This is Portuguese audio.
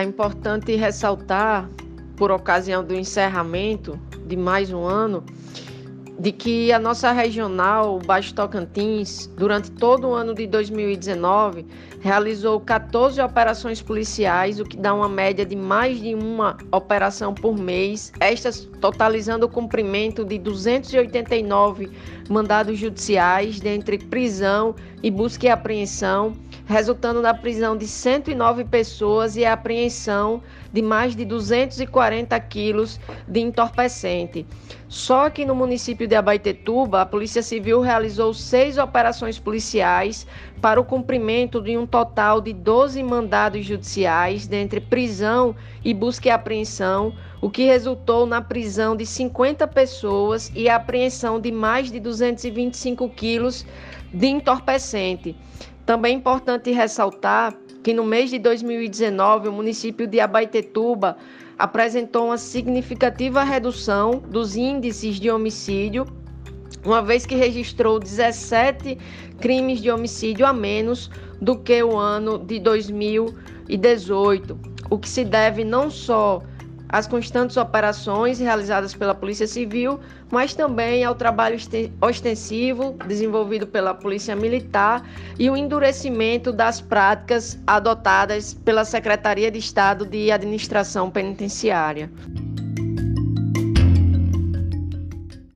é importante ressaltar, por ocasião do encerramento de mais um ano, de que a nossa regional, Baixo Tocantins, durante todo o ano de 2019, realizou 14 operações policiais, o que dá uma média de mais de uma operação por mês, estas totalizando o cumprimento de 289 mandados judiciais, dentre prisão e busca e apreensão, resultando na prisão de 109 pessoas e a apreensão de mais de 240 quilos de entorpecente. Só que no município de Abaetetuba, a Polícia Civil realizou seis operações policiais para o cumprimento de um total de 12 mandados judiciais, dentre prisão e busca e apreensão, o que resultou na prisão de 50 pessoas e a apreensão de mais de 225 quilos de entorpecente. Também é importante ressaltar que no mês de 2019 o município de Abaetetuba apresentou uma significativa redução dos índices de homicídio, uma vez que registrou 17 crimes de homicídio a menos do que o ano de 2018, o que se deve não só as constantes operações realizadas pela Polícia Civil, mas também ao trabalho ostensivo desenvolvido pela Polícia Militar e o endurecimento das práticas adotadas pela Secretaria de Estado de Administração Penitenciária.